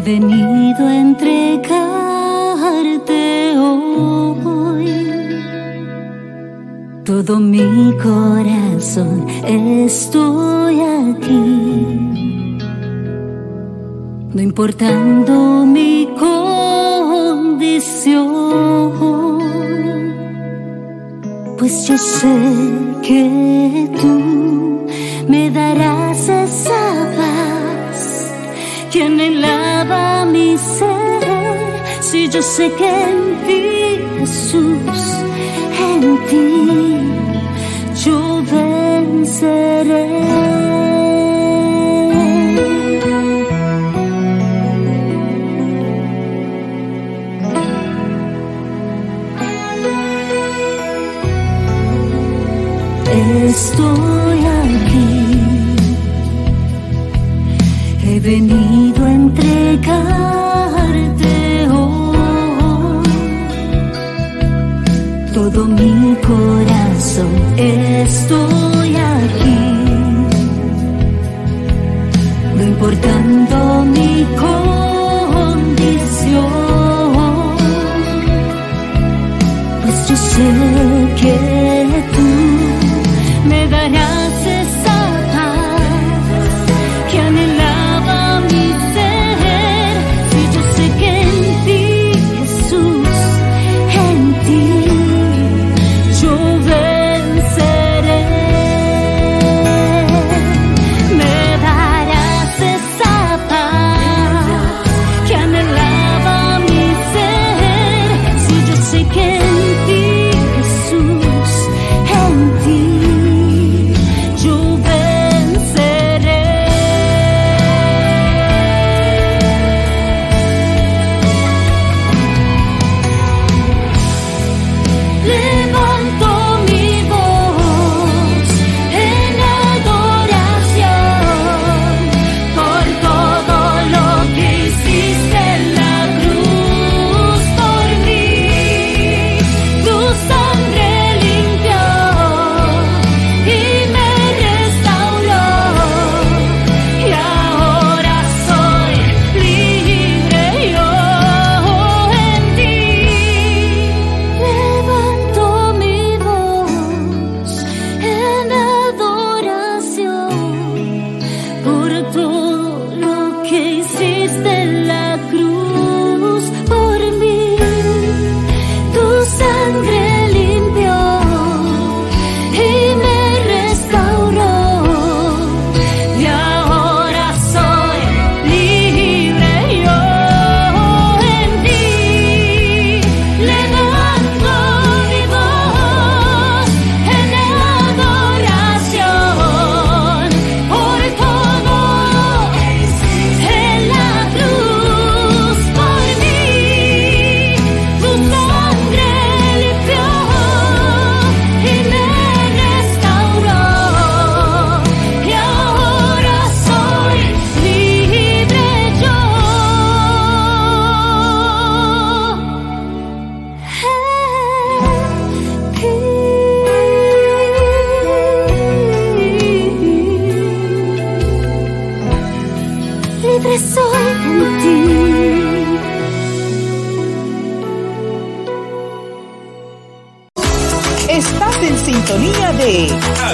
Venido a entregarte hoy todo mi corazón. Estoy aquí, no importando mi condición, pues yo sé que tú me darás esa paz que anhelaba mi ser. Si yo sé que en ti, Jesús, en ti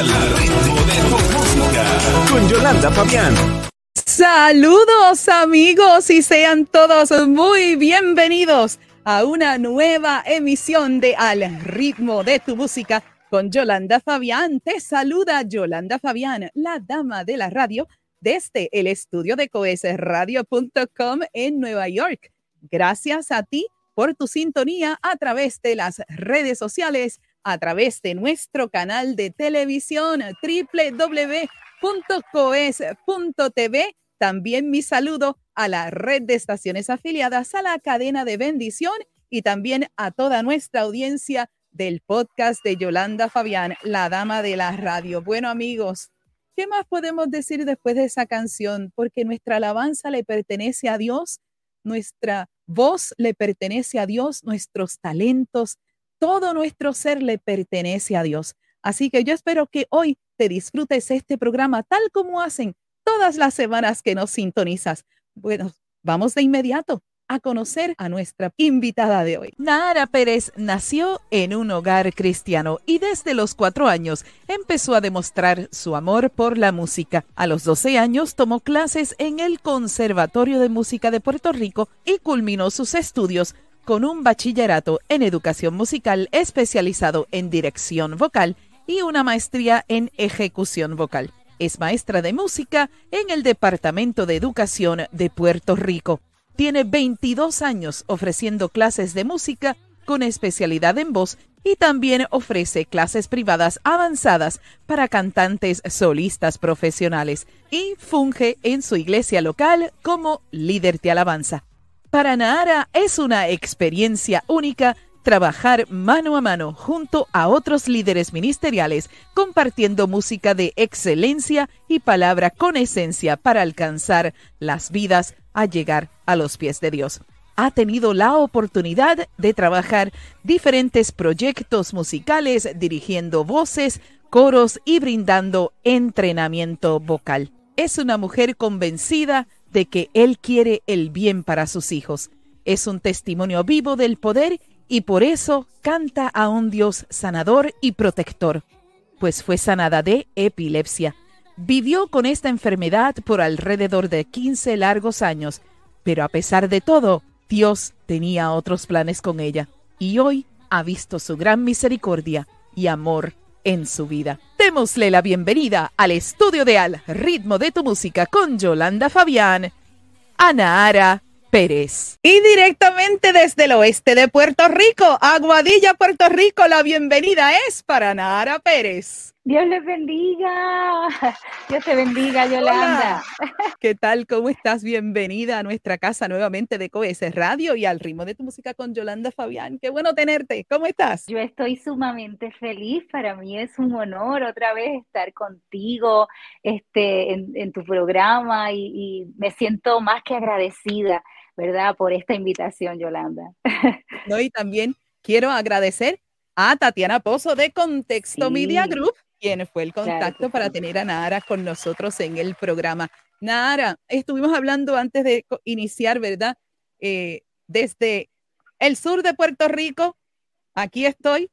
Ritmo de tu música con Yolanda Fabián. Saludos amigos y sean todos muy bienvenidos a una nueva emisión de Al ritmo de tu música con Yolanda Fabián. Te saluda Yolanda Fabián, la dama de la radio, desde el estudio de coesradio.com en Nueva York. Gracias a ti por tu sintonía a través de las redes sociales, a través de nuestro canal de televisión www.coes.tv. También mi saludo a la red de estaciones afiliadas a la cadena de bendición y también a toda nuestra audiencia del podcast de Yolanda Fabián, la dama de la radio. Bueno amigos, ¿qué más podemos decir después de esa canción? Porque nuestra alabanza le pertenece a Dios, nuestra voz le pertenece a Dios, nuestros talentos, todo nuestro ser le pertenece a Dios. Así que yo espero que hoy te disfrutes este programa tal como hacen todas las semanas que nos sintonizas. Bueno, vamos de inmediato a conocer a nuestra invitada de hoy. Nara Pérez nació en un hogar cristiano y desde los cuatro años empezó a demostrar su amor por la música. A los 12 años tomó clases en el Conservatorio de Música de Puerto Rico y culminó sus estudios con un bachillerato en educación musical especializado en dirección vocal y una maestría en ejecución vocal. Es maestra de música en el Departamento de Educación de Puerto Rico. Tiene 22 años ofreciendo clases de música con especialidad en voz y también ofrece clases privadas avanzadas para cantantes solistas profesionales y funge en su iglesia local como líder de alabanza. Para Nahara es una experiencia única trabajar mano a mano junto a otros líderes ministeriales, compartiendo música de excelencia y palabra con esencia para alcanzar las vidas a llegar a los pies de Dios. Ha tenido la oportunidad de trabajar diferentes proyectos musicales, dirigiendo voces, coros y brindando entrenamiento vocal. Es una mujer convencida de que Él quiere el bien para sus hijos. Es un testimonio vivo del poder y por eso canta a un Dios sanador y protector, pues fue sanada de epilepsia. Vivió con esta enfermedad por alrededor de 15 largos años, pero a pesar de todo, Dios tenía otros planes con ella y hoy ha visto su gran misericordia y amor en su vida. Démosle la bienvenida al estudio de Al ritmo de tu música con Yolanda Fabián, Ana Ara Pérez. Y directamente desde el oeste de Puerto Rico, Aguadilla, Puerto Rico, la bienvenida es para Nara Pérez. Dios les bendiga. Dios te bendiga, Yolanda. Hola. ¿Qué tal? ¿Cómo estás? Bienvenida a nuestra casa nuevamente de COES Radio y al ritmo de tu música con Yolanda Fabián. Qué bueno tenerte. ¿Cómo estás? Yo estoy sumamente feliz. Para mí es un honor otra vez estar contigo este, en, en tu programa y, y me siento más que agradecida, ¿verdad? Por esta invitación, Yolanda. No, y también quiero agradecer a Tatiana Pozo de Contexto Sí. Media Group, quien fue el Claro contacto que para sí. tener a Nara con nosotros en el programa. Nara, estuvimos hablando antes de iniciar, ¿verdad? Eh, desde el sur de Puerto Rico, aquí estoy.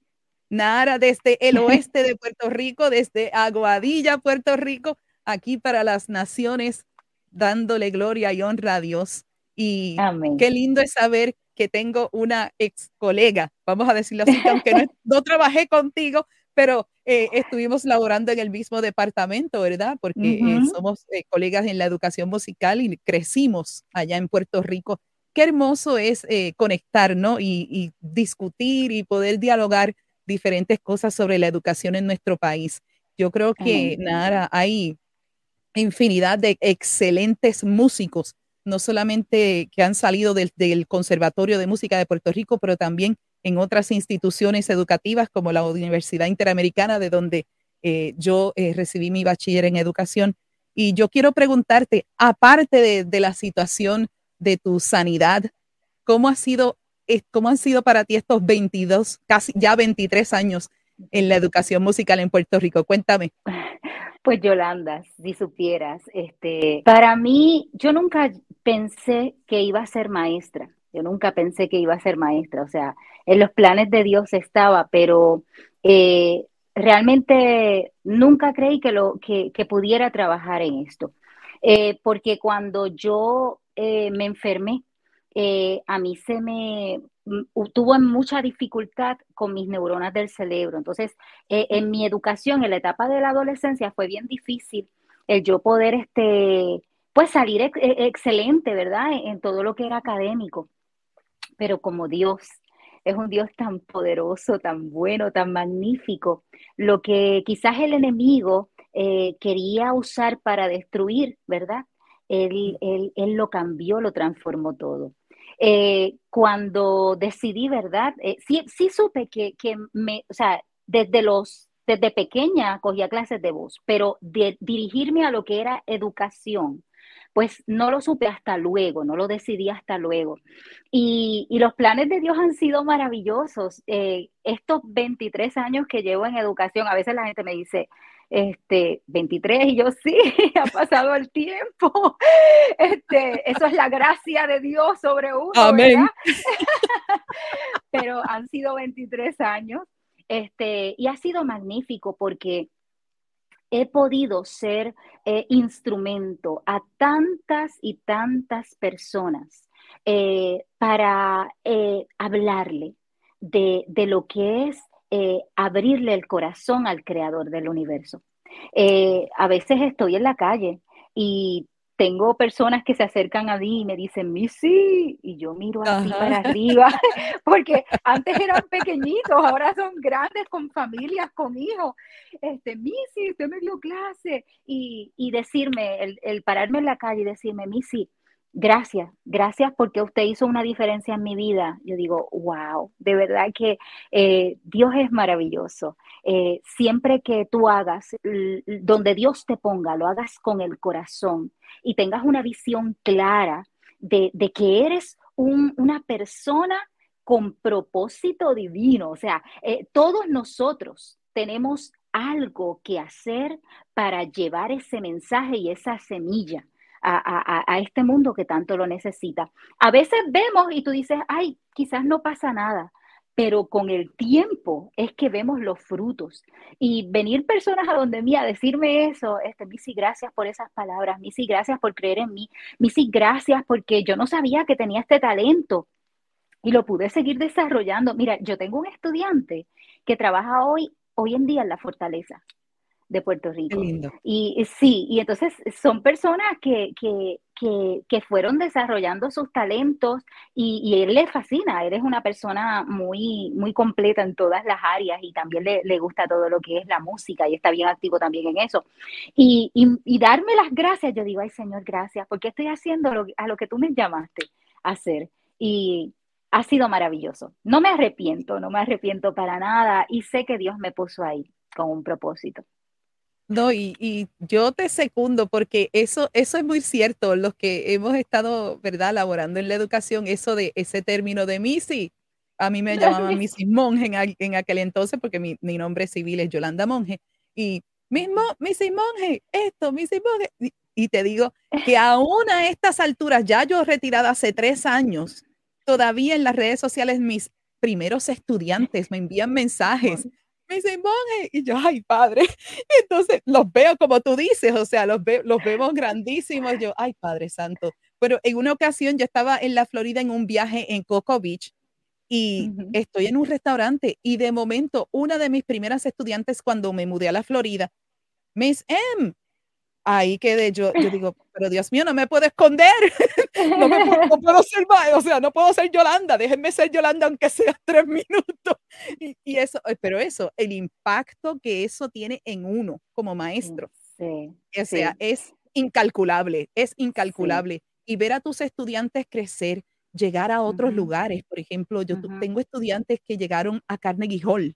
Nara, desde el oeste de Puerto Rico, desde Aguadilla, Puerto Rico, aquí para las naciones, dándole gloria y honra a Dios. Y Amén. qué lindo es saber que tengo una ex colega, vamos a decirlo así, que aunque no, no trabajé contigo, pero eh, estuvimos laborando en el mismo departamento, ¿verdad? Porque eh, Ujú. somos eh, colegas en la educación musical y crecimos allá en Puerto Rico. Qué hermoso es eh, conectar, ¿no? Y, y discutir y poder dialogar diferentes cosas sobre la educación en nuestro país. Yo creo que, Amén. Nara, hay infinidad de excelentes músicos no solamente que han salido del, del Conservatorio de Música de Puerto Rico, pero también en otras instituciones educativas como la Universidad Interamericana, de donde eh, yo eh, recibí mi bachiller en educación. Y yo quiero preguntarte, aparte de, de la situación de tu sanidad, ¿cómo, ha sido, eh, ¿cómo han sido para ti estos 22, casi ya 23 años en la educación musical en Puerto Rico? Cuéntame. Pues Yolanda, si supieras, este, para mí, yo nunca pensé que iba a ser maestra. Yo nunca pensé que iba a ser maestra. O sea, en los planes de Dios estaba, pero eh, realmente nunca creí que lo que, pudiera trabajar en esto. Eh, porque cuando yo eh, me enfermé, a mí se me mm, tuvo mucha dificultad con mis neuronas del cerebro. Entonces, en mi educación, en la etapa de la adolescencia, fue bien difícil el yo poder, este, pues salir e- excelente, ¿verdad? En todo lo que era académico. Pero como Dios es un Dios tan poderoso, tan bueno, tan magnífico, lo que quizás el enemigo eh, quería usar para destruir, ¿verdad? Él, él, él lo cambió, lo transformó todo. Eh, cuando decidí, ¿verdad? Eh, sí, sí supe que, que me, o sea, desde los, desde pequeña cogía clases de voz, pero de dirigirme a lo que era educación, pues no lo supe hasta luego, no lo decidí hasta luego. Y, y los planes de Dios han sido maravillosos. Eh, estos 23 años que llevo en educación, a veces la gente me dice, este, 23, y yo sí, ha pasado el tiempo. Este, eso es la gracia de Dios sobre uno, Amén. Pero han sido 23 años, este, y ha sido magnífico porque he podido ser eh, instrumento a tantas y tantas personas eh, para eh, hablarle de, de lo que es abrirle el corazón al creador del universo. A veces estoy en la calle y tengo personas que se acercan a mí y me dicen, Missy, y yo miro así Ajá. para arriba, porque antes eran pequeñitos, ahora son grandes con familias, con hijos. Este, Missy, usted me dio clase. Y, y decirme, el, el pararme en la calle y decirme, Missy, gracias, gracias porque usted hizo una diferencia en mi vida. Yo digo, wow, de verdad que eh, Dios es maravilloso. Eh, siempre que tú hagas, donde Dios te ponga, lo hagas con el corazón y tengas una visión clara de, que eres un- una persona con propósito divino. O sea, eh, todos nosotros tenemos algo que hacer para llevar ese mensaje y esa semilla a, este mundo que tanto lo necesita. A veces vemos y tú dices, ay, quizás no pasa nada, pero con el tiempo es que vemos los frutos. Y venir personas a donde mí a decirme eso, este, Missy, gracias por esas palabras, Missy, gracias por creer en mí, Missy, gracias porque yo no sabía que tenía este talento y lo pude seguir desarrollando. Mira, yo tengo un estudiante que trabaja hoy, hoy en día en la Fortaleza de Puerto Rico. lindo. Y y sí, y entonces son personas que, que, que, que fueron desarrollando sus talentos y, y él le fascina, él es una persona muy, muy completa en todas las áreas y también le, le gusta todo lo que es la música y está bien activo también en eso. Y, y, y darme las gracias, yo digo, ay Señor, gracias, porque estoy haciendo lo, a lo que tú me llamaste a hacer. Y ha sido maravilloso. No me arrepiento, no me arrepiento para nada y sé que Dios me puso ahí con un propósito. No, y, y yo te secundo porque eso, eso es muy cierto. Los que hemos estado, ¿verdad?, laborando en la educación, eso de ese término de Missy, a mí me llamaban Missy Monje en, en aquel entonces porque mi, mi nombre civil es Yolanda Monje. Y mismo, Missy Monje, esto, Missy Monje. Y, y te digo que aún a estas alturas, ya yo retirada hace tres años, todavía en las redes sociales mis primeros estudiantes me envían mensajes. Me dicen, Monje, y yo, ay, padre. Entonces los veo como tú dices, o sea, los, ve- los vemos grandísimos. Yo, ay, Padre Santo. Pero en una ocasión yo estaba en la Florida en un viaje en Cocoa Beach y estoy en un restaurante y de momento una de mis primeras estudiantes cuando me mudé a la Florida, Miss M, ahí quedé yo, yo digo, pero Dios mío, no me puedo esconder, no, me puedo, no puedo ser, o sea, no puedo ser Yolanda, déjenme ser Yolanda aunque sea tres minutos. Y, y eso, eh, pero eso, el impacto que eso tiene en uno como maestro, Sí, o sea, sí. es incalculable, es incalculable. Y ver a tus estudiantes crecer, llegar a otros Ujú. lugares, por ejemplo, yo tu- Ujú. tengo estudiantes que llegaron a Carnegie Hall,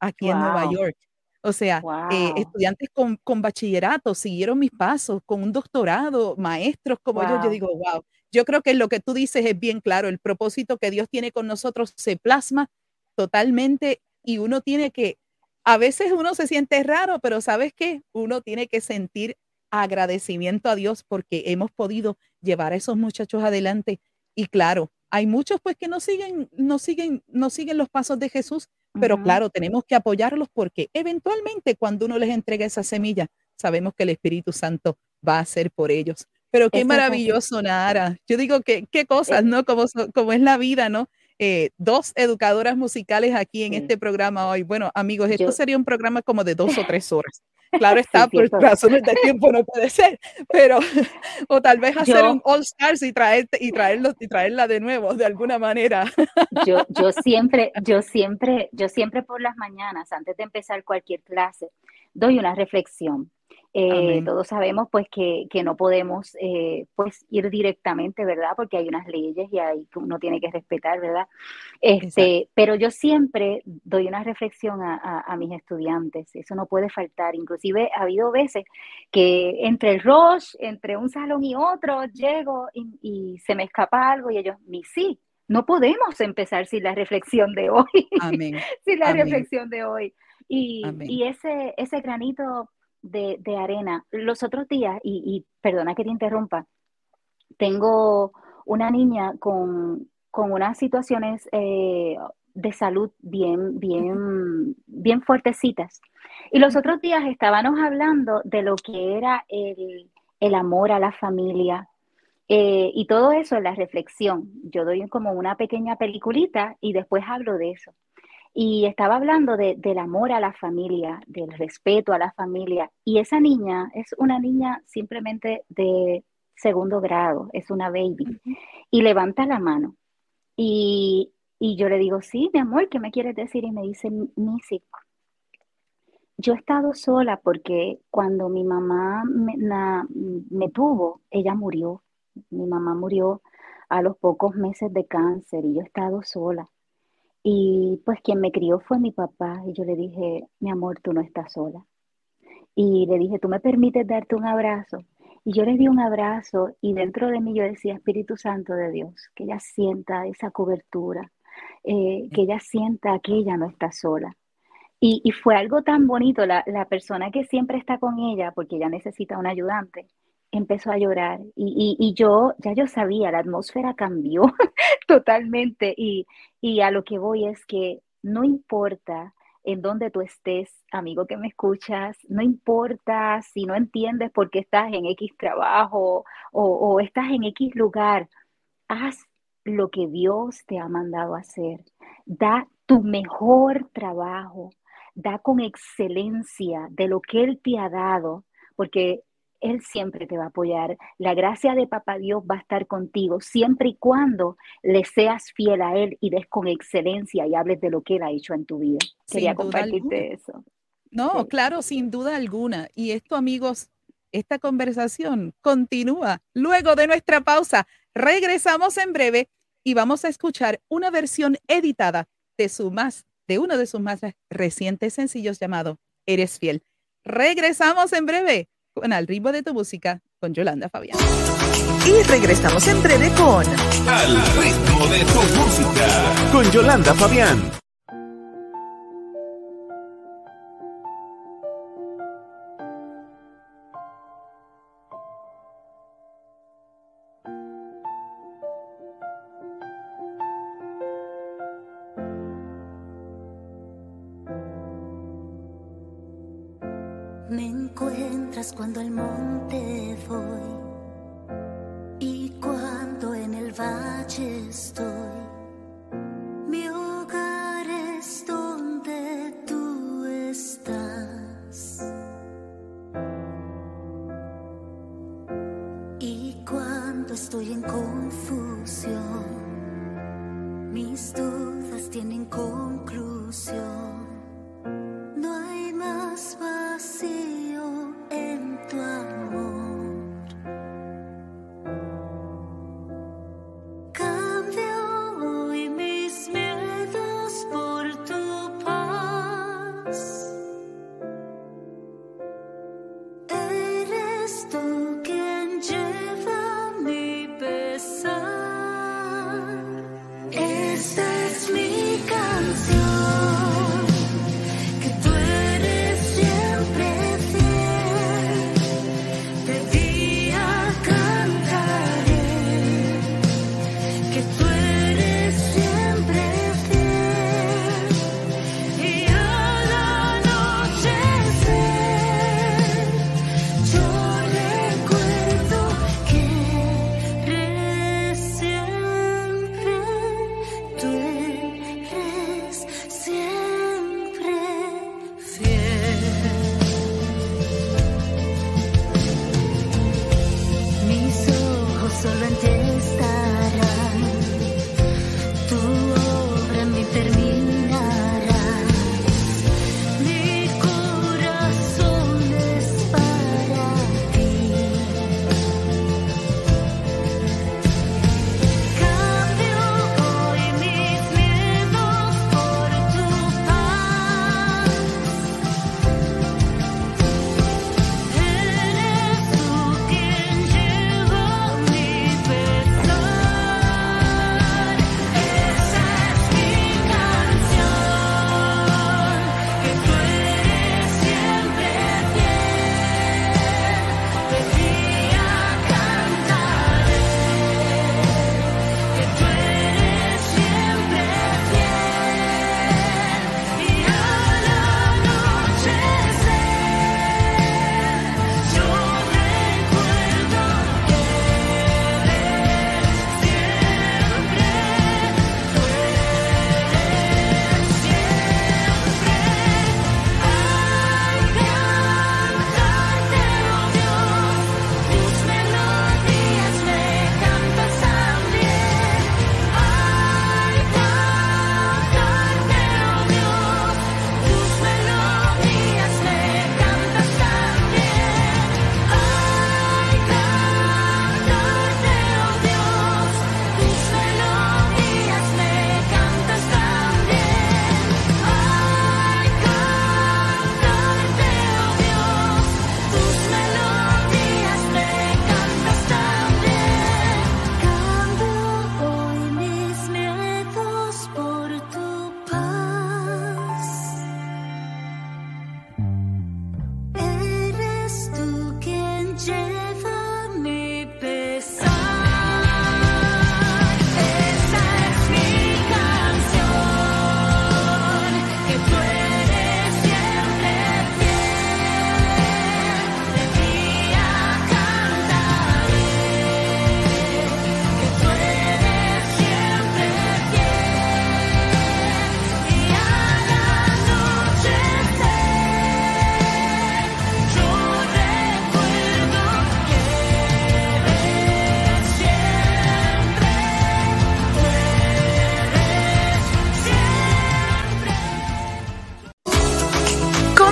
aquí en Nueva Wow. York. O sea, eh, Wow. estudiantes con, con bachillerato siguieron mis pasos, con un doctorado, maestros como yo, yo Wow. digo, wow, yo creo que lo que tú dices es bien claro, el propósito que Dios tiene con nosotros se plasma totalmente y uno tiene que, a veces uno se siente raro, pero ¿sabes qué? Uno tiene que sentir agradecimiento a Dios porque hemos podido llevar a esos muchachos adelante y claro, hay muchos pues que no siguen, no siguen, no siguen los pasos de Jesús, pero claro, tenemos que apoyarlos porque eventualmente cuando uno les entrega esa semilla, sabemos que el Espíritu Santo va a hacer por ellos. Pero qué maravilloso, Nara. Yo digo que qué cosas, Eh, ¿no? Como, como es la vida, ¿no? Eh, dos educadoras musicales aquí en Sí. este programa hoy. Bueno, amigos, esto Yo- sería un programa como de dos o tres horas. Claro está, Sí, por razones de tiempo no puede ser, pero o tal vez hacer Yo- un All Stars y traerte y traerlo y traerla de nuevo de alguna manera. Yo, yo siempre, yo siempre, yo siempre por las mañanas, antes de empezar cualquier clase, doy una reflexión. Eh, todos sabemos pues que, que no podemos eh, pues ir directamente, ¿verdad? Porque hay unas leyes y hay que uno tiene que respetar, ¿verdad? Este, pero yo siempre doy una reflexión a, a- a mis estudiantes, eso no puede faltar. Inclusive ha habido veces que entre el rush, entre un salón y otro, llego y, y se me escapa algo y ellos, mi sí, no podemos empezar sin la reflexión de hoy, Amén. sin la Amén. reflexión de hoy. Y, y ese, ese granito de, de arena, los otros días, y, y perdona que te interrumpa, tengo una niña con, con unas situaciones eh, de salud bien, bien, bien fuertecitas. Y los otros días estábamos hablando de lo que era el, el amor a la familia, eh, y todo eso en la reflexión. Yo doy como una pequeña peliculita y después hablo de eso. Y estaba hablando de- del amor a la familia, del respeto a la familia. Y esa niña es una niña simplemente de segundo grado, es una baby. Y levanta la mano. Y, y yo le digo, sí, mi amor, ¿qué me quieres decir? Y me dice, Missy, yo he estado sola porque cuando mi mamá me, na- me tuvo, ella murió. Mi mamá murió a los pocos meses de cáncer y yo he estado sola. Y pues quien me crió fue mi papá y yo le dije, mi amor, tú no estás sola. Y le dije, ¿tú me permites darte un abrazo? Y yo le di un abrazo y dentro de mí yo decía, Espíritu Santo de Dios, que ella sienta esa cobertura, eh, que ella sienta que ella no está sola. Y, y fue algo tan bonito, la, la persona que siempre está con ella, porque ella necesita un ayudante, empezó a llorar. Y, y, yo, ya yo sabía, la atmósfera cambió totalmente. Y, y a lo que voy es que no importa en dónde tú estés, amigo que me escuchas, no importa si no entiendes por qué estás en X trabajo o, o estás en X lugar, haz lo que Dios te ha mandado hacer. Da tu mejor trabajo, da con excelencia de lo que Él te ha dado, porque Él siempre te va a apoyar. La gracia de Papá Dios va a estar contigo siempre y cuando le seas fiel a Él y des con excelencia y hables de lo que Él ha hecho en tu vida. Quería Sin compartirte eso. No, Sí. claro, sin duda alguna. Y esto, amigos, esta conversación continúa luego de nuestra pausa. Regresamos en breve y vamos a escuchar una versión editada de su más, de uno de sus más recientes sencillos llamado Eres fiel. Regresamos en breve con Al ritmo de tu música con Yolanda Fabián. Y regresamos en breve con Al ritmo de tu música. Con Yolanda Fabián.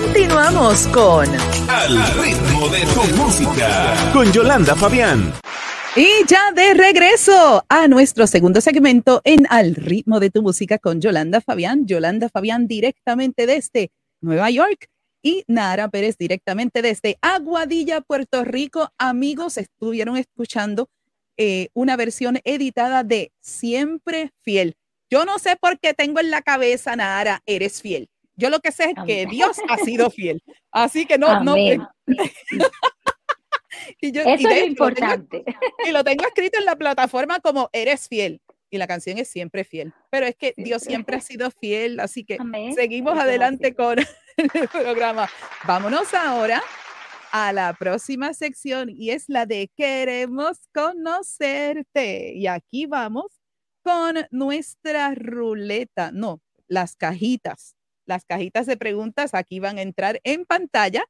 Regresamos con Al ritmo de tu música. Con Yolanda Fabián. Y ya de regreso a nuestro segundo segmento en Al ritmo de tu música con Yolanda Fabián. Yolanda Fabián directamente desde Nueva York y Nara Pérez directamente desde Aguadilla, Puerto Rico. Amigos, estuvieron escuchando eh, una versión editada de Siempre Fiel. Yo no sé por qué tengo en la cabeza, Nara, eres fiel. Yo lo que sé es que Amén. Dios ha sido fiel. Así que no, no. Amén. y yo- y Eso de es hecho, lo tengo- importante. y lo tengo escrito en la plataforma como eres fiel. Y la canción es siempre fiel. Pero es que Dios siempre ha sido fiel, así que Amén. seguimos Eso adelante con el programa. Vámonos ahora a la próxima sección y es la de queremos conocerte. Y aquí vamos con nuestra ruleta, no, las cajitas. Las cajitas de preguntas aquí van a entrar en pantalla.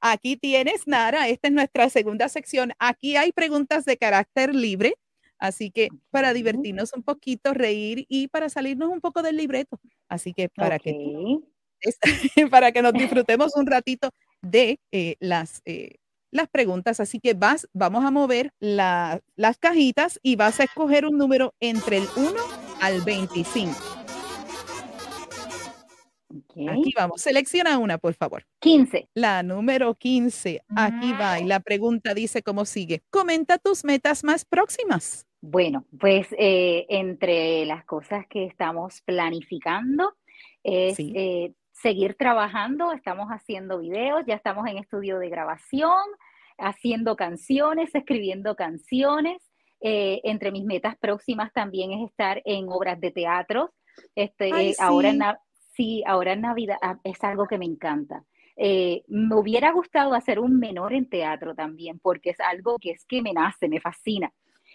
Aquí tienes, Nara, esta es nuestra segunda sección. Aquí hay preguntas de carácter libre, así que para divertirnos un poquito, reír y para salirnos un poco del libreto. Así que para que para que nos disfrutemos un ratito de eh, las, eh, las preguntas. Así que vas, vamos a mover la- las cajitas y vas a escoger un número entre el 1 al 25. Aquí vamos. Selecciona una, por favor. 15. La número 15. Aquí va. Y la pregunta dice cómo sigue. Comenta tus metas más próximas. Bueno, pues eh, entre las cosas que estamos planificando es Sí. eh, seguir trabajando, estamos haciendo videos, ya estamos en estudio de grabación, haciendo canciones, escribiendo canciones. Eh, entre mis metas próximas también es estar en obras de teatro. Este, Ay, eh, ahora en sí. Ahora en Navidad ah, es algo que me encanta. Eh, me hubiera gustado hacer un menor en teatro también, porque es algo que es que me nace, me fascina.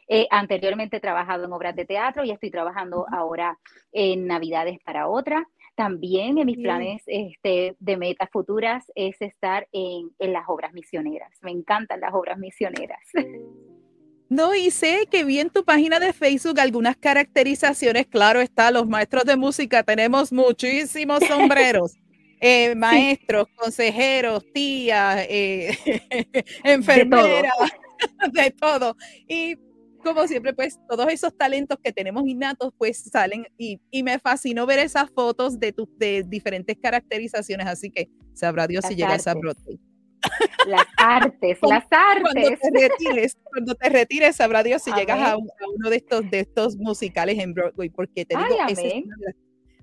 Eh, anteriormente he trabajado en obras de teatro y estoy trabajando ahora en Navidades para otra. También en mis planes este, de metas futuras es estar en, en las obras misioneras. Me encantan las obras misioneras. No, y sé que vi en tu página de Facebook algunas caracterizaciones. Claro está, los maestros de música tenemos muchísimos sombreros. Eh, maestros, consejeros, tías, eh, enfermeras, de todo. Y como siempre, pues todos esos talentos que tenemos innatos, pues salen y, y me fascinó ver esas fotos de, tus de diferentes caracterizaciones. Así que sabrá Dios si Las llegas a. Broadway. Las artes, las Cuando artes. te retires, cuando te retires, sabrá Dios si llegas a, Amén. un- a uno de estos, de estos musicales en Broadway, porque te Ay, digo,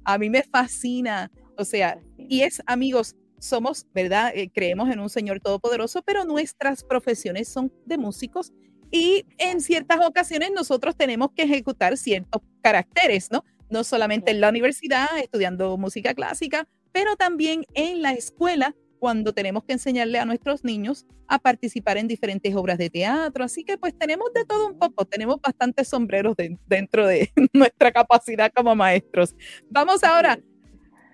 a mí me fascina, o sea, y es, amigos, somos, ¿verdad? Eh, creemos en un Señor Todopoderoso, pero nuestras profesiones son de músicos y en ciertas ocasiones nosotros tenemos que ejecutar ciertos caracteres, ¿no? No solamente en la universidad estudiando música clásica, pero también en la escuela cuando tenemos que enseñarle a nuestros niños a participar en diferentes obras de teatro. Así que pues tenemos de todo un poco, tenemos bastantes sombreros de- dentro de nuestra capacidad como maestros. Vamos ahora,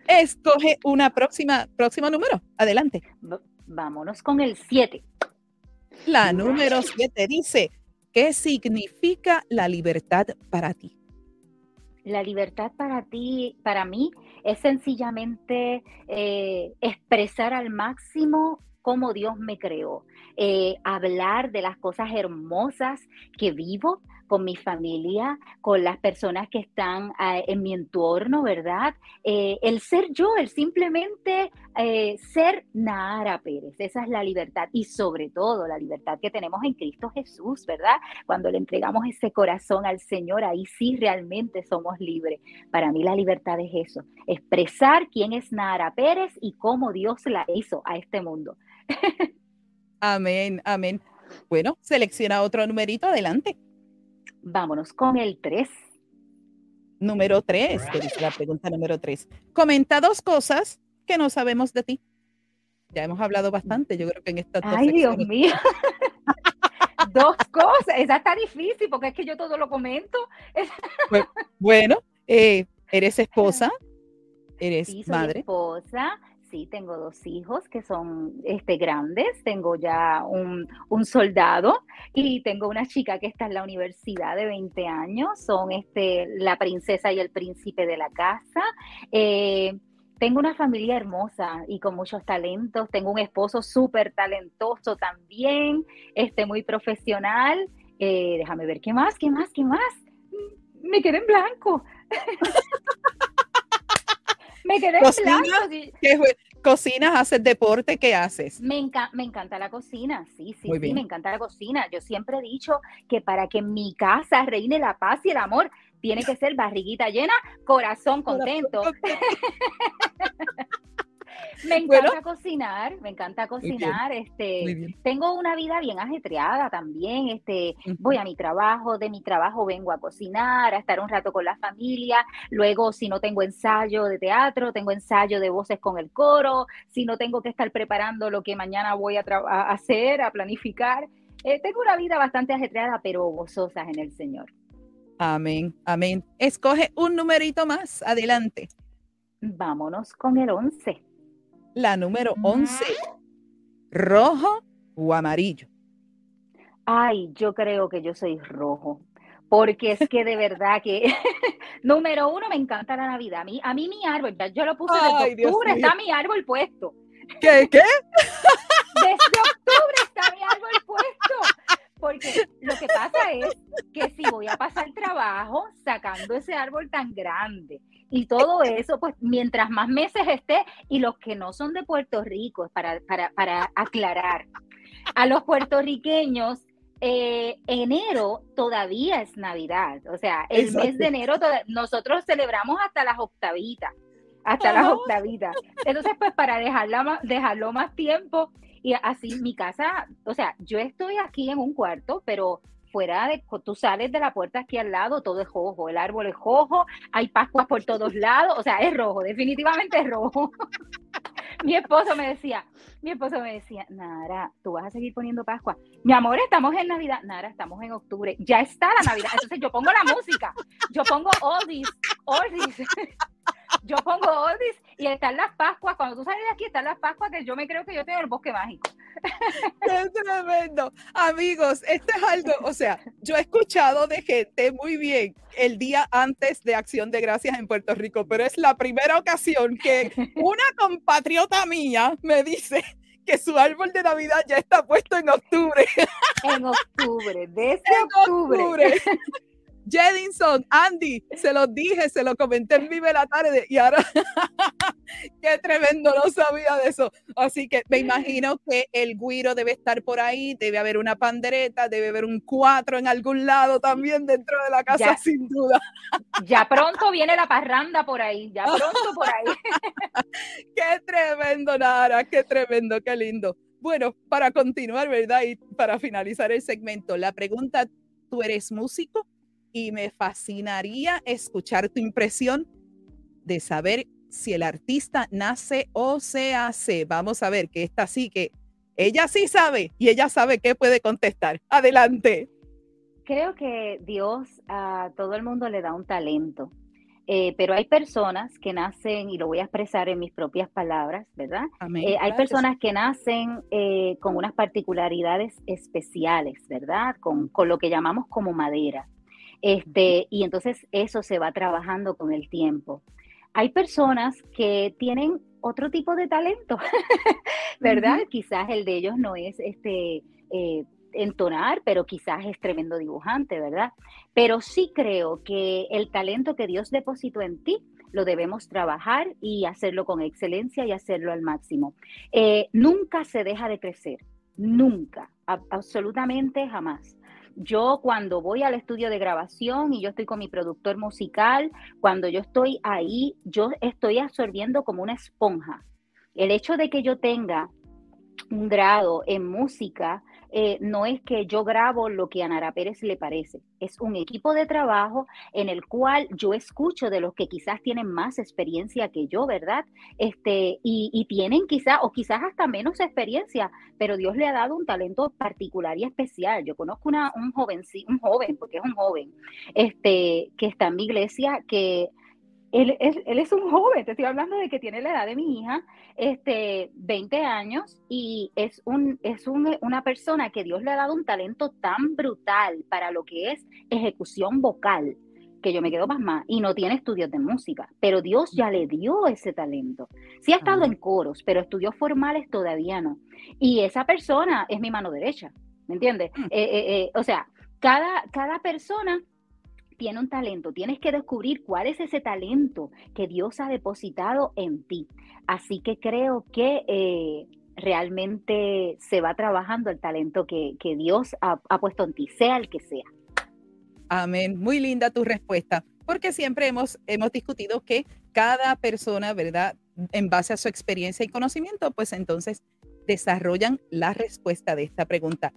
escoge una próxima, próximo número. Adelante. Vámonos con el 7. La número 7 dice, ¿qué significa la libertad para ti? La libertad para ti, para mí, es sencillamente eh, expresar al máximo cómo Dios me creó, eh, hablar de las cosas hermosas que vivo con mi familia, con las personas que están ah, en mi entorno, ¿verdad? Eh, el ser yo, el simplemente eh, ser Nara Pérez, esa es la libertad y sobre todo la libertad que tenemos en Cristo Jesús, ¿verdad? Cuando le entregamos ese corazón al Señor, ahí sí realmente somos libres. Para mí la libertad es eso, expresar quién es Nara Pérez y cómo Dios la hizo a este mundo. Amén, amén. Bueno, selecciona otro numerito, adelante. Vámonos con el 3. Número 3, que dice la pregunta número 3. Comenta dos cosas que no sabemos de ti. Ya hemos hablado bastante, yo creo que en estas dos Ay, Dios secciones. mío. Dos cosas, esa está difícil porque es que yo todo lo comento. Bueno, eh, eres esposa, eres Sí, soy madre. esposa, sí, tengo dos hijos que son este, grandes, tengo ya un, un soldado y tengo una chica que está en la universidad de 20 años, son este, la princesa y el príncipe de la casa. Eh, tengo una familia hermosa y con muchos talentos. Tengo un esposo súper talentoso también, este, muy profesional. Eh, déjame ver, ¿qué más? ¿Qué más? ¿Qué más? Mm, Me quedé en blanco. Me quedé ¿Cocinas? ¿Qué ¿Cocinas? ¿Haces deporte? ¿Qué haces? Me, enca- me encanta la cocina, sí, sí, Muy sí, bien. me encanta la cocina. Yo siempre he dicho que para que en mi casa reine la paz y el amor, tiene que ser barriguita llena, corazón contento. Me encanta Bueno. cocinar, me encanta bien, cocinar, este, tengo una vida bien ajetreada también, este, voy a mi trabajo, de mi trabajo vengo a cocinar, a estar un rato con la familia, luego si no tengo ensayo de teatro, tengo ensayo de voces con el coro, si no tengo que estar preparando lo que mañana voy a, hacer, a planificar. Eh, tengo una vida bastante ajetreada, pero gozosa en el Señor. Amén, amén. Escoge un numerito más. Adelante. Vámonos con el 11. La número 11. ¿Rojo o amarillo? Ay, yo creo que yo soy rojo, porque es que de verdad que, número uno, me encanta la Navidad. A mí, a mí mi árbol, ya yo lo puse Ay, desde octubre, está mi árbol puesto. ¿Qué? ¿Qué? Desde octubre está mi árbol puesto. Porque lo que pasa es que si voy a pasar trabajo sacando ese árbol tan grande y todo eso, pues mientras más meses esté, y los que no son de Puerto Rico, para, para, para aclarar, a los puertorriqueños, eh, enero todavía es Navidad. O sea, el mes de enero toda- nosotros celebramos hasta las octavitas, hasta las octavitas. Entonces, pues para dejarla dejarlo más tiempo, y así mi casa, o sea, yo estoy aquí en un cuarto, pero fuera de, tú sales de la puerta aquí al lado, todo es rojo, el árbol es rojo, hay pascuas por todos lados, o sea, es rojo, definitivamente es rojo. mi esposo me decía, mi esposo me decía, Nara, tú vas a seguir poniendo Pascua. Mi amor, estamos en Navidad. Nara, estamos en octubre. Ya está la Navidad. Entonces yo pongo la música. Yo pongo oldies, oldies. Yo pongo oldies y están las Pascuas. Cuando tú sales de aquí, están las Pascuas que yo me creo que yo estoy en el bosque mágico. ¡Qué tremendo! Amigos, esto es algo, o sea, yo he escuchado de gente muy bien el día antes de Acción de Gracias en Puerto Rico, pero es la primera ocasión que una compatriota mía me dice que su árbol de Navidad ya está puesto en octubre. En octubre, desde En octubre. octubre. Jedinson, Andy, se los dije, se lo comenté en Vive la Tarde y ahora, qué tremendo, no sabía de eso. Así que me imagino que el guiro debe estar por ahí, debe haber una pandereta, debe haber un cuatro en algún lado también dentro de la casa, Ya. sin duda. Ya pronto viene la parranda por ahí, ya pronto por ahí. Qué tremendo, Nara, qué tremendo, qué lindo. Bueno, para continuar, ¿verdad? Y para finalizar el segmento, la pregunta, ¿tú eres músico? Y me fascinaría escuchar tu impresión de saber si el artista nace o se hace. Vamos a ver que esta sí que ella sí sabe y ella sabe qué puede contestar. Adelante. Creo que Dios a todo el mundo le da un talento, eh, pero hay personas que nacen, y lo voy a expresar en mis propias palabras, ¿verdad? Amén. Eh, hay personas que nacen eh, con unas particularidades especiales, ¿verdad? Con, con lo que llamamos como madera. Este, y entonces eso se va trabajando con el tiempo. Hay personas que tienen otro tipo de talento, ¿verdad? Quizás el de ellos no es este, eh, entonar, pero quizás es tremendo dibujante, ¿verdad? Pero sí creo que el talento que Dios depositó en ti lo debemos trabajar y hacerlo con excelencia y hacerlo al máximo. Eh, nunca se deja de crecer, nunca, a- absolutamente jamás. Yo cuando voy al estudio de grabación y yo estoy con mi productor musical, cuando yo estoy ahí, yo estoy absorbiendo como una esponja. El hecho de que yo tenga un grado en música eh, no es que yo grabo lo que a Nara Pérez le parece, es un equipo de trabajo en el cual yo escucho de los que quizás tienen más experiencia que yo, ¿verdad? Este, y, y tienen quizás, o quizás hasta menos experiencia, pero Dios le ha dado un talento particular y especial. Yo conozco una, un joven, un joven, porque es un joven, este, que está en mi iglesia, que él es, él es un joven, te estoy hablando de que tiene la edad de mi hija, este, 20 años, y es, un, es un- una persona que Dios le ha dado un talento tan brutal para lo que es ejecución vocal, que yo me quedo más y no tiene estudios de música, pero Dios ya le dio ese talento. Sí ha estado en coros, pero estudios formales todavía no. Y esa persona es mi mano derecha, ¿me entiendes? Mm. Eh, eh, eh, o sea, cada, cada persona tiene un talento, tienes que descubrir cuál es ese talento que Dios ha depositado en ti. Así que creo que eh, realmente se va trabajando el talento que, Dios ha, ha puesto en ti, sea el que sea. Amén. Muy linda tu respuesta, porque siempre hemos, hemos discutido que cada persona, ¿verdad? En base a su experiencia y conocimiento, pues entonces desarrollan la respuesta de esta pregunta.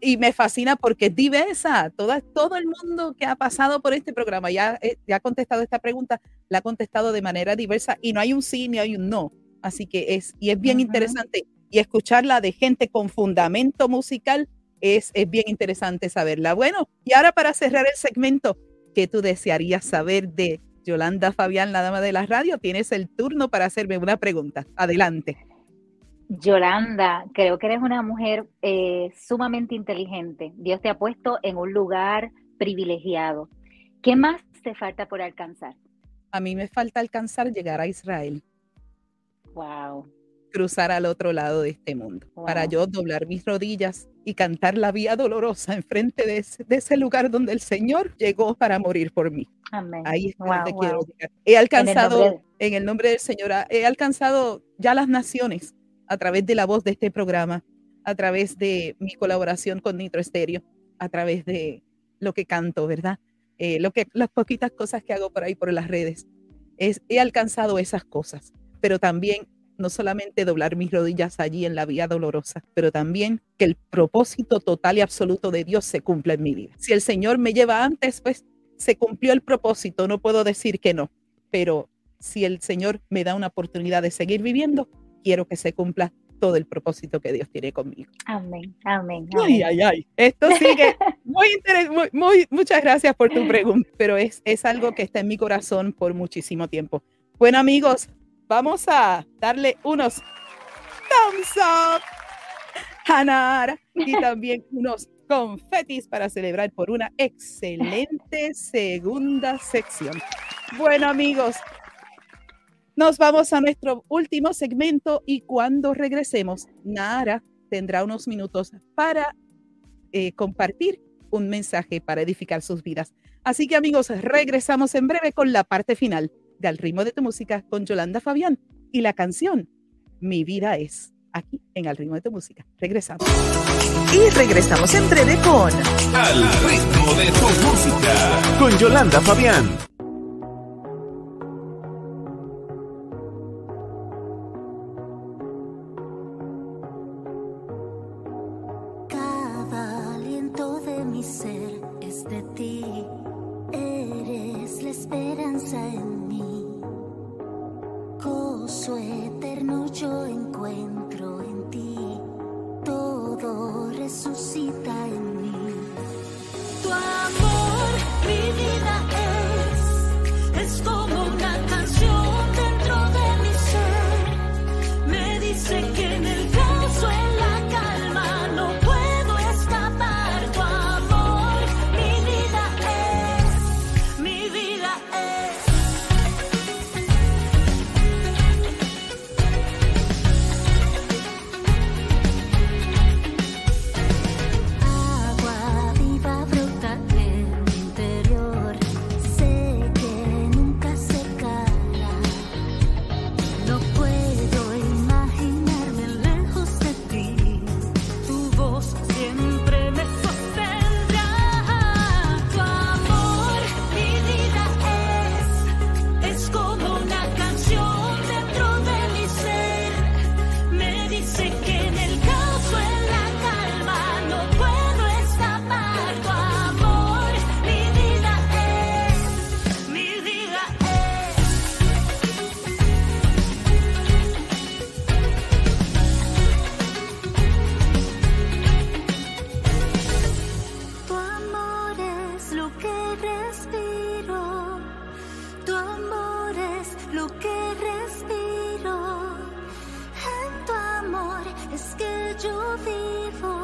Y me fascina porque es diversa. Toda, todo el mundo que ha pasado por este programa ya, eh, ya ha contestado esta pregunta, la ha contestado de manera diversa y no hay un sí ni hay un no. Así que es, y es bien interesante. Y escucharla de gente con fundamento musical es, es bien interesante saberla. Bueno, y ahora para cerrar el segmento, ¿qué tú desearías saber de Yolanda Fabián, la dama de la radio? Tienes el turno para hacerme una pregunta. Adelante. Yolanda, creo que eres una mujer eh, sumamente inteligente. Dios te ha puesto en un lugar privilegiado. ¿Qué más te falta por alcanzar? A mí me falta alcanzar llegar a Israel, Wow. cruzar al otro lado de este mundo, para Wow. yo doblar mis rodillas y cantar la vía dolorosa enfrente de ese, de ese lugar donde el Señor llegó para morir por mí. Amén. Ahí es Wow, donde wow. quiero llegar. He alcanzado, nombre en el nombre del Señor, he alcanzado ya las naciones a través de la voz de este programa, a través de mi colaboración con Nitro Estéreo, a través de lo que canto, ¿verdad? Eh, lo que, las poquitas cosas que hago por ahí por las redes. Es, he alcanzado esas cosas, pero también no solamente doblar mis rodillas allí en la vía dolorosa, pero también que el propósito total y absoluto de Dios se cumpla en mi vida. Si el Señor me lleva antes, pues se cumplió el propósito, no puedo decir que no, pero si el Señor me da una oportunidad de seguir viviendo, quiero que se cumpla todo el propósito que Dios tiene conmigo. Amén. Amén. Ay, amén. ay, ay. Esto sigue muy interesante. Muy, muy- muchas gracias por tu pregunta, pero es, es algo que está en mi corazón por muchísimo tiempo. Bueno, amigos, vamos a darle unos thumbs up a Nara y también unos confetis para celebrar por una excelente segunda sección. Bueno, amigos, nos vamos a nuestro último segmento y cuando regresemos, Nara tendrá unos minutos para eh, compartir un mensaje para edificar sus vidas. Así que amigos, regresamos en breve con la parte final de Al ritmo de tu música con Yolanda Fabián y la canción Mi vida es aquí en Al ritmo de tu música. Regresamos. Y regresamos en breve con Al ritmo de tu música. Con Yolanda Fabián. Mi ser es de ti. Eres la esperanza en mí. Gozo eterno yo encuentro en ti. Todo resucita respiro. Tu amor es lo que respiro. En tu amor es que yo vivo.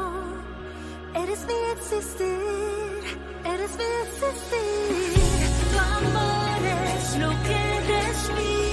Eres mi existir. Eres mi existir. Tu amor es lo que respiro.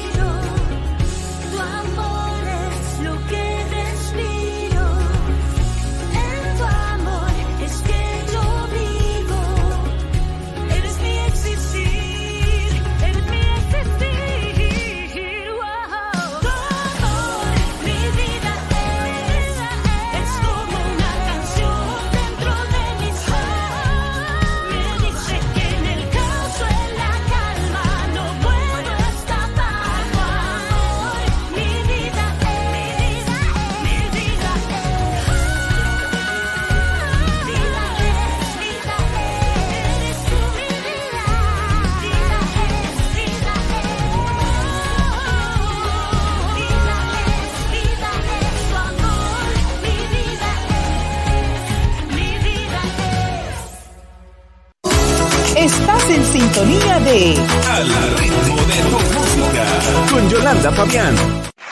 Sintonía de Al ritmo de tu música. Con Yolanda Fabián.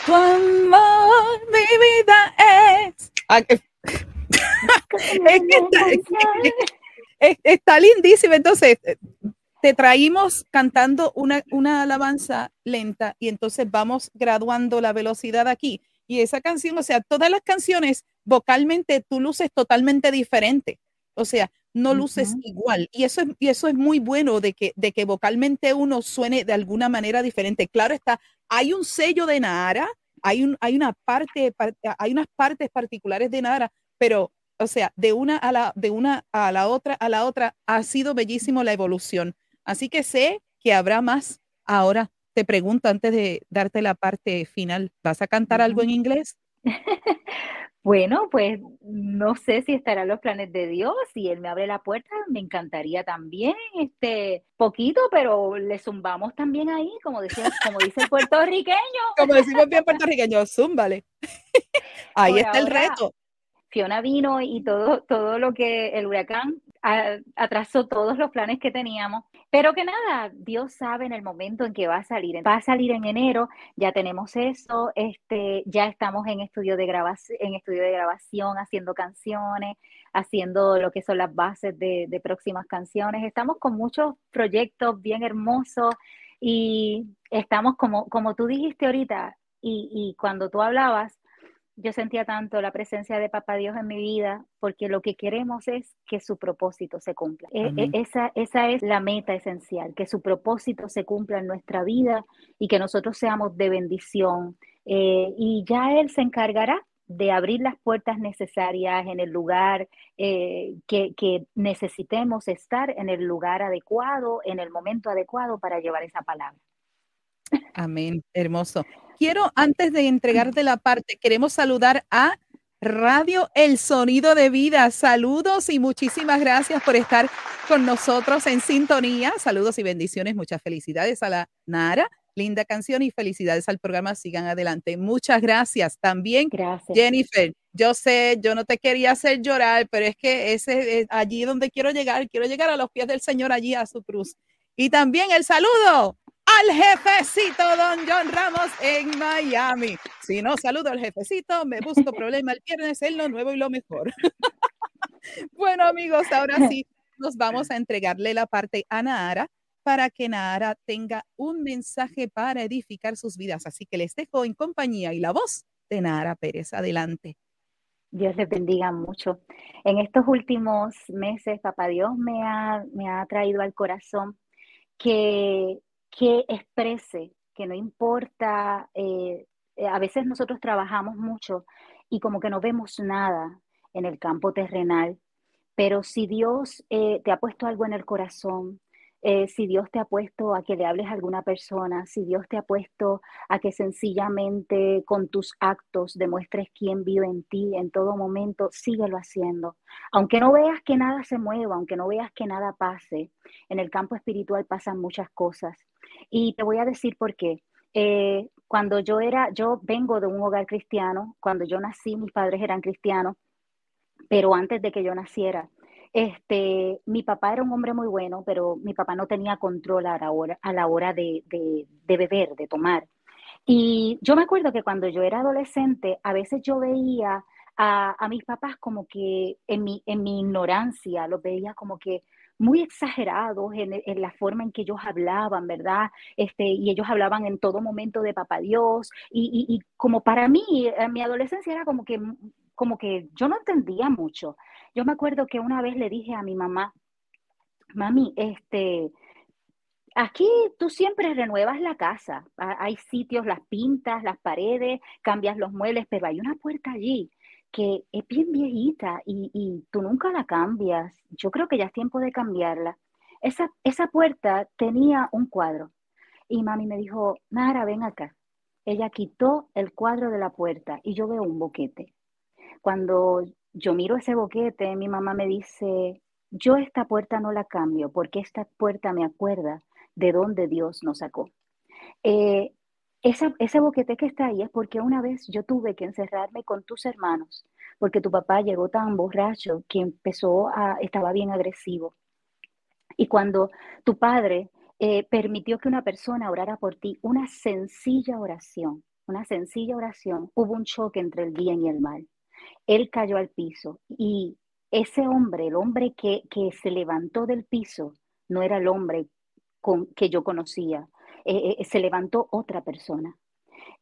Tu amor, mi vida es. Ah, eh, es que está, es- está lindísimo. Entonces, eh, te traímos cantando una, una alabanza lenta y entonces vamos graduando la velocidad aquí. Y esa canción, o sea, todas las canciones vocalmente tú luces totalmente diferente. O sea, no luces igual. Y eso, es, y eso es muy bueno de que, de que vocalmente uno suene de alguna manera diferente. Claro está, hay un sello de Nara, hay, un, hay, una parte, par- hay unas partes particulares de Nara, pero, o sea, de una a la, de una a la otra, a la otra, ha sido bellísimo la evolución. Así que sé que habrá más. Ahora te pregunto antes de darte la parte final, ¿vas a cantar algo en inglés? Bueno, pues no sé si estarán los planes de Dios, si Él me abre la puerta, me encantaría también, este, poquito, pero le zumbamos también ahí, como decía, como dice el puertorriqueño. Como decimos bien puertorriqueños, zúmbale. Ahí Por está el reto. Fiona vino y todo, todo lo que el huracán atrasó todos los planes que teníamos. Pero que nada, Dios sabe en el momento en que va a salir. Va a salir en enero, ya tenemos eso, este, ya estamos en estudio de grabación, en estudio de grabación, haciendo canciones, haciendo lo que son las bases de, próximas canciones. Estamos con muchos proyectos bien hermosos y estamos como, como tú dijiste ahorita, y cuando tú hablabas, yo sentía tanto la presencia de Papá Dios en mi vida, porque lo que queremos es que su propósito se cumpla. E- e- esa, esa es la meta esencial, que su propósito se cumpla en nuestra vida y que nosotros seamos de bendición. Eh, y ya Él se encargará de abrir las puertas necesarias en el lugar eh, que, que necesitemos estar, en el lugar adecuado, en el momento adecuado para llevar esa palabra. Amén, hermoso. Quiero, antes de entregarte la parte, queremos saludar a Radio El Sonido de Vida. Saludos y muchísimas gracias por estar con nosotros en sintonía. Saludos y bendiciones. Muchas felicidades a la Nara. Linda canción y felicidades al programa. Sigan adelante. Muchas gracias. También Gracias. Jennifer, yo sé, yo no te quería hacer llorar, pero es que ese es allí donde quiero llegar. Quiero llegar a los pies del Señor, allí a su cruz. Y también el saludo al jefecito Don John Ramos en Miami. Si no saludo al jefecito, me busco problema el viernes en lo nuevo y lo mejor. bueno, amigos, ahora sí nos vamos a entregarle la parte a Nahara para que Nahara tenga un mensaje para edificar sus vidas. Así que les dejo en compañía y la voz de Nahara Pérez. Adelante. Dios les bendiga mucho. En estos últimos meses, Papá Dios me ha, me ha traído al corazón que, que exprese, que no importa, eh, eh, a veces nosotros trabajamos mucho y como que no vemos nada en el campo terrenal, pero si Dios eh, te ha puesto algo en el corazón, si Dios te ha puesto a que le hables a alguna persona, si Dios te ha puesto a que sencillamente con tus actos demuestres quién vive en ti en todo momento, síguelo haciendo. Aunque no veas que nada se mueva, aunque no veas que nada pase, en el campo espiritual pasan muchas cosas. Y te voy a decir por qué. Eh, cuando yo era, yo vengo de un hogar cristiano, cuando yo nací mis padres eran cristianos, pero antes de que yo naciera, este, mi papá era un hombre muy bueno, pero mi papá no tenía control a la hora, a la hora de, de, de beber, de tomar. Y yo me acuerdo que cuando yo era adolescente, a veces yo veía a, a mis papás como que en mi, en mi ignorancia, los veía como que, muy exagerados en, la forma en que ellos hablaban, ¿verdad? Este, y ellos hablaban en todo momento de Papá Dios. Y, y, como para mí, mi adolescencia era como que, como que yo no entendía mucho. Yo me acuerdo que una vez le dije a mi mamá, mami, este, aquí tú siempre renuevas la casa. Hay sitios, las pintas, las paredes, cambias los muebles, pero hay una puerta allí que es bien viejita y, tú nunca la cambias. Yo creo que ya es tiempo de cambiarla. Esa, esa puerta tenía un cuadro y mami me dijo, Nara, ven acá. Ella quitó el cuadro de la puerta y yo veo un boquete. Cuando yo miro ese boquete, mi mamá me dice, yo esta puerta no la cambio porque esta puerta me acuerda de dónde Dios nos sacó. Eh, ese boquete que está ahí es porque una vez yo tuve que encerrarme con tus hermanos, porque tu papá llegó tan borracho que empezó a, estaba bien agresivo. Y cuando tu padre eh, permitió que una persona orara por ti, una sencilla oración, una sencilla oración, hubo un choque entre el bien y el mal. Él cayó al piso y ese hombre, el hombre que, que se levantó del piso, no era el hombre con, que yo conocía, eh, eh, se levantó otra persona.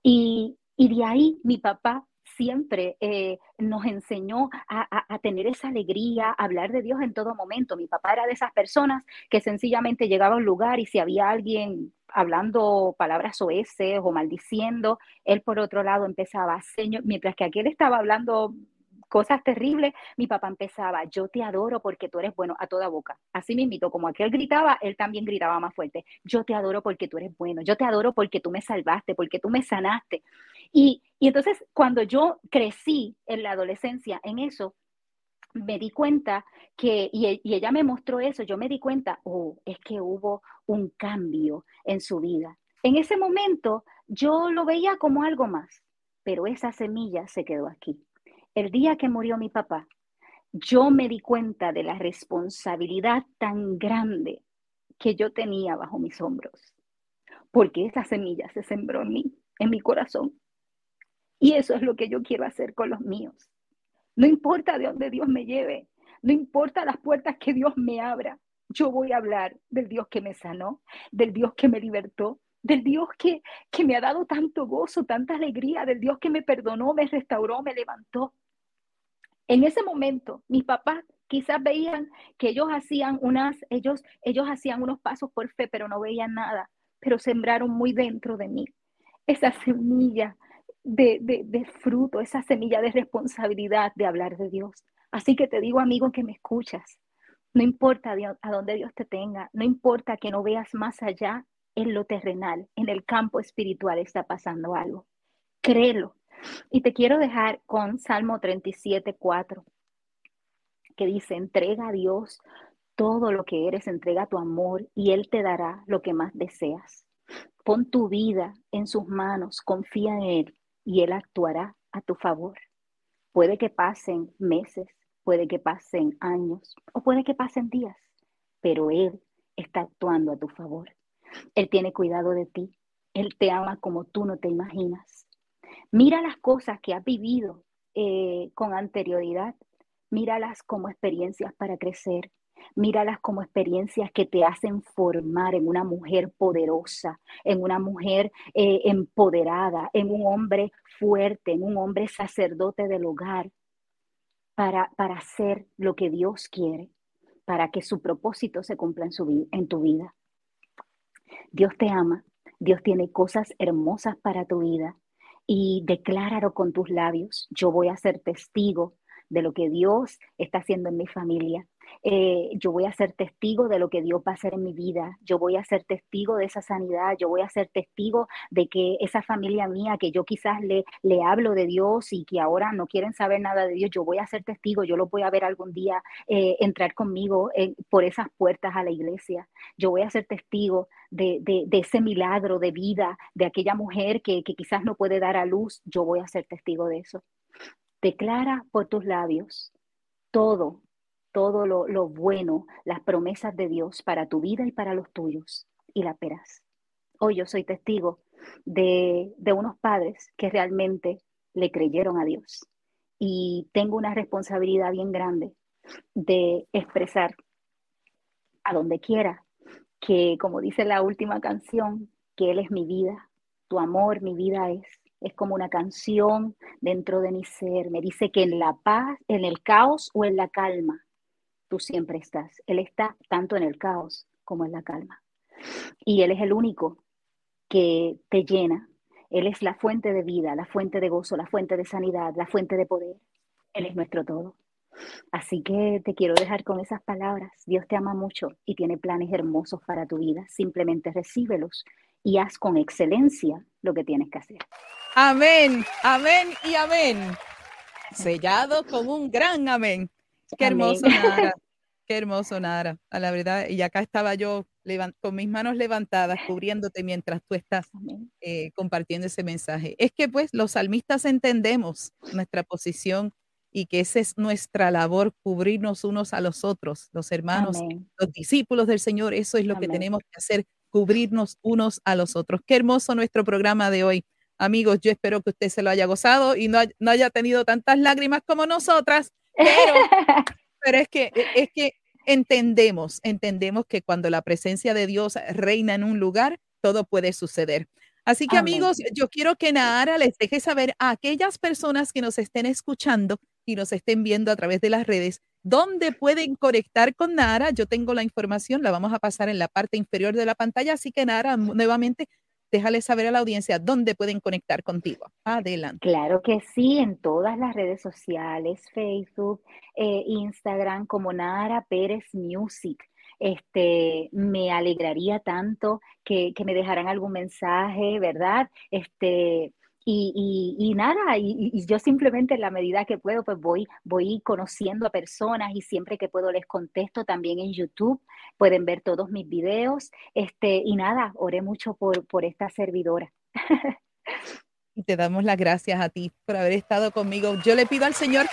Y, de ahí mi papá siempre eh, nos enseñó a, tener esa alegría, a hablar de Dios en todo momento. Mi papá era de esas personas que sencillamente llegaba a un lugar y si había alguien hablando palabras oeces o maldiciendo, él por otro lado empezaba, Señor, mientras que aquel estaba hablando cosas terribles, mi papá empezaba, yo te adoro porque tú eres bueno a toda boca. Así me invitó, como aquel gritaba, él también gritaba más fuerte, yo te adoro porque tú eres bueno, yo te adoro porque tú me salvaste, porque tú me sanaste. Y, entonces cuando yo crecí en la adolescencia en eso, me di cuenta que, y, y, ella me mostró eso, yo me di cuenta, oh, es que hubo un cambio en su vida. En ese momento yo lo veía como algo más, pero esa semilla se quedó aquí. El día que murió mi papá, yo me di cuenta de la responsabilidad tan grande que yo tenía bajo mis hombros, porque esa semilla se sembró en mí, en mi corazón. Y eso es lo que yo quiero hacer con los míos. No importa de dónde Dios me lleve, no importa las puertas que Dios me abra, yo voy a hablar del Dios que me sanó, del Dios que me libertó, del Dios que, que me ha dado tanto gozo, tanta alegría, del Dios que me perdonó, me restauró, me levantó. En ese momento, mis papás quizás veían que ellos hacían unas, ellos, ellos hacían unos pasos por fe, pero no veían nada, pero sembraron muy dentro de mí esa semilla de, de, fruto, esa semilla de responsabilidad de hablar de Dios. Así que te digo, amigo, que me escuchas, no importa a dónde Dios te tenga, no importa que no veas más allá en lo terrenal, en el campo espiritual está pasando algo. Créelo, y te quiero dejar con Salmo 37, 4, que dice, entrega a Dios todo lo que eres, entrega tu amor y Él te dará lo que más deseas. Pon tu vida en sus manos, confía en Él y Él actuará a tu favor. Puede que pasen meses, puede que pasen años o puede que pasen días, pero Él está actuando a tu favor. Él tiene cuidado de ti, Él te ama como tú no te imaginas. Mira las cosas que has vivido eh, con anterioridad, míralas como experiencias para crecer, míralas como experiencias que te hacen formar en una mujer poderosa, en una mujer eh, empoderada, en un hombre fuerte, en un hombre sacerdote del hogar, para, para hacer lo que Dios quiere, para que su propósito se cumpla en, su, en tu vida. Dios te ama, Dios tiene cosas hermosas para tu vida y decláralo con tus labios. Yo voy a ser testigo de lo que Dios está haciendo en mi familia. Eh, yo voy a ser testigo de lo que Dios va a hacer en mi vida. Yo voy a ser testigo de esa sanidad. Yo voy a ser testigo de que esa familia mía, que yo quizás le, le hablo de Dios y que ahora no quieren saber nada de Dios, yo voy a ser testigo. Yo lo voy a ver algún día eh, entrar conmigo por esas puertas a la iglesia. Yo voy a ser testigo de, de, ese milagro de vida de aquella mujer que, que quizás no puede dar a luz. Yo voy a ser testigo de eso. Declara por tus labios todo, todo lo, bueno, las promesas de Dios para tu vida y para los tuyos, y la verás. Hoy yo soy testigo de, de unos padres que realmente le creyeron a Dios y tengo una responsabilidad bien grande de expresar a donde quiera, que como dice la última canción, que Él es mi vida, tu amor, mi vida es. Es como una canción dentro de mi ser. Me dice que en la paz, en el caos o en la calma, tú siempre estás. Él está tanto en el caos como en la calma. Y Él es el único que te llena. Él es la fuente de vida, la fuente de gozo, la fuente de sanidad, la fuente de poder. Él es nuestro todo. Así que te quiero dejar con esas palabras. Dios te ama mucho y tiene planes hermosos para tu vida. Simplemente recíbelos y haz con excelencia lo que tienes que hacer. Amén, amén y amén. Sellado con un gran amén. Qué hermoso, Nara. Qué hermoso, Nara. A la verdad, y acá estaba yo con mis manos levantadas, cubriéndote mientras tú estás eh, compartiendo ese mensaje. Es que pues los salmistas entendemos nuestra posición y que esa es nuestra labor, cubrirnos unos a los otros, los hermanos, los discípulos del Señor, eso es lo que tenemos que hacer, cubrirnos unos a los otros. Qué hermoso nuestro programa de hoy. Amigos, yo espero que usted se lo haya gozado y no, no haya tenido tantas lágrimas como nosotras, pero, pero es que es que entendemos, entendemos que cuando la presencia de Dios reina en un lugar, todo puede suceder. Así que amigos, yo quiero que Nahara les deje saber a aquellas personas que nos estén escuchando y nos estén viendo a través de las redes, dónde pueden conectar con Nara. Yo tengo la información, la vamos a pasar en la parte inferior de la pantalla, así que Nara, nuevamente, déjale saber a la audiencia dónde pueden conectar contigo. Adelante. Claro que sí, en todas las redes sociales, Facebook, eh, Instagram, como Nara Pérez Music. Este, me alegraría tanto que, que me dejaran algún mensaje, ¿verdad? Este, y, nada, y, yo simplemente en la medida que puedo, pues voy, voy conociendo a personas y siempre que puedo les contesto también en YouTube. Pueden ver todos mis videos. Este, y nada, oré mucho por, por esta servidora. Y te damos las gracias a ti por haber estado conmigo. Yo le pido al Señor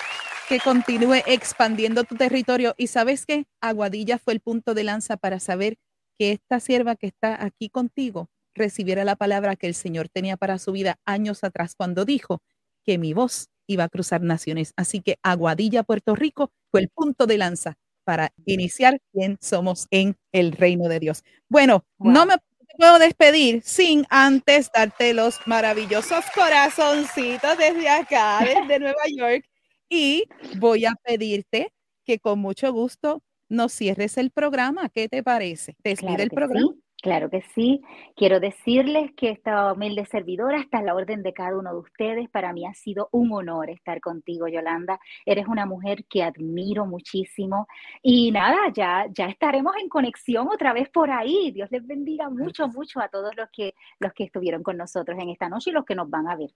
que continúe expandiendo tu territorio. Y sabes que Aguadilla fue el punto de lanza para saber que esta sierva que está aquí contigo recibiera la palabra que el Señor tenía para su vida años atrás cuando dijo que mi voz iba a cruzar naciones. Así que Aguadilla, Puerto Rico, fue el punto de lanza para iniciar quién somos en el reino de Dios. Bueno, no me puedo despedir sin antes darte los maravillosos corazoncitos desde acá, desde Nueva York. Y voy a pedirte que con mucho gusto nos cierres el programa. ¿Qué te parece? Te el programa. Claro que sí. Quiero decirles que esta humilde servidora está a la orden de cada uno de ustedes. Para mí ha sido un honor estar contigo, Yolanda. Eres una mujer que admiro muchísimo. Y nada, ya, ya estaremos en conexión otra vez por ahí. Dios les bendiga mucho, mucho a todos los que, los que estuvieron con nosotros en esta noche y los que nos van a ver.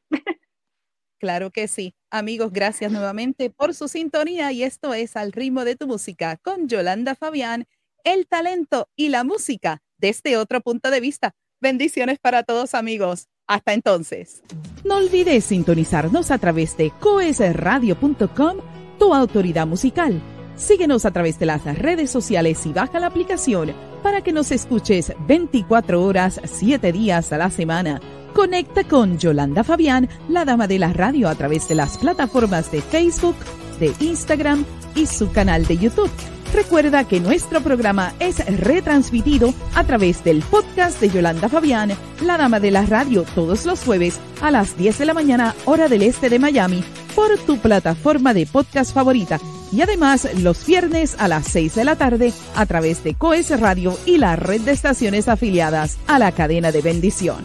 Claro que sí. Amigos, gracias nuevamente por su sintonía y esto es Al ritmo de tu música con Yolanda Fabián, el talento y la música desde otro punto de vista. Bendiciones para todos amigos. Hasta entonces. No olvides sintonizarnos a través de coesradio.com, tu autoridad musical. Síguenos a través de las redes sociales y baja la aplicación para que nos escuches 24 horas, 7 días a la semana. Conecta con Yolanda Fabián, la dama de la radio, a través de las plataformas de Facebook, de Instagram y su canal de YouTube. Recuerda que nuestro programa es retransmitido a través del podcast de Yolanda Fabián, la dama de la radio, todos los jueves a las 10 de la mañana, hora del este de Miami, por tu plataforma de podcast favorita. Y además los viernes a las 6 de la tarde a través de Coes Radio y la red de estaciones afiliadas a la cadena de bendición.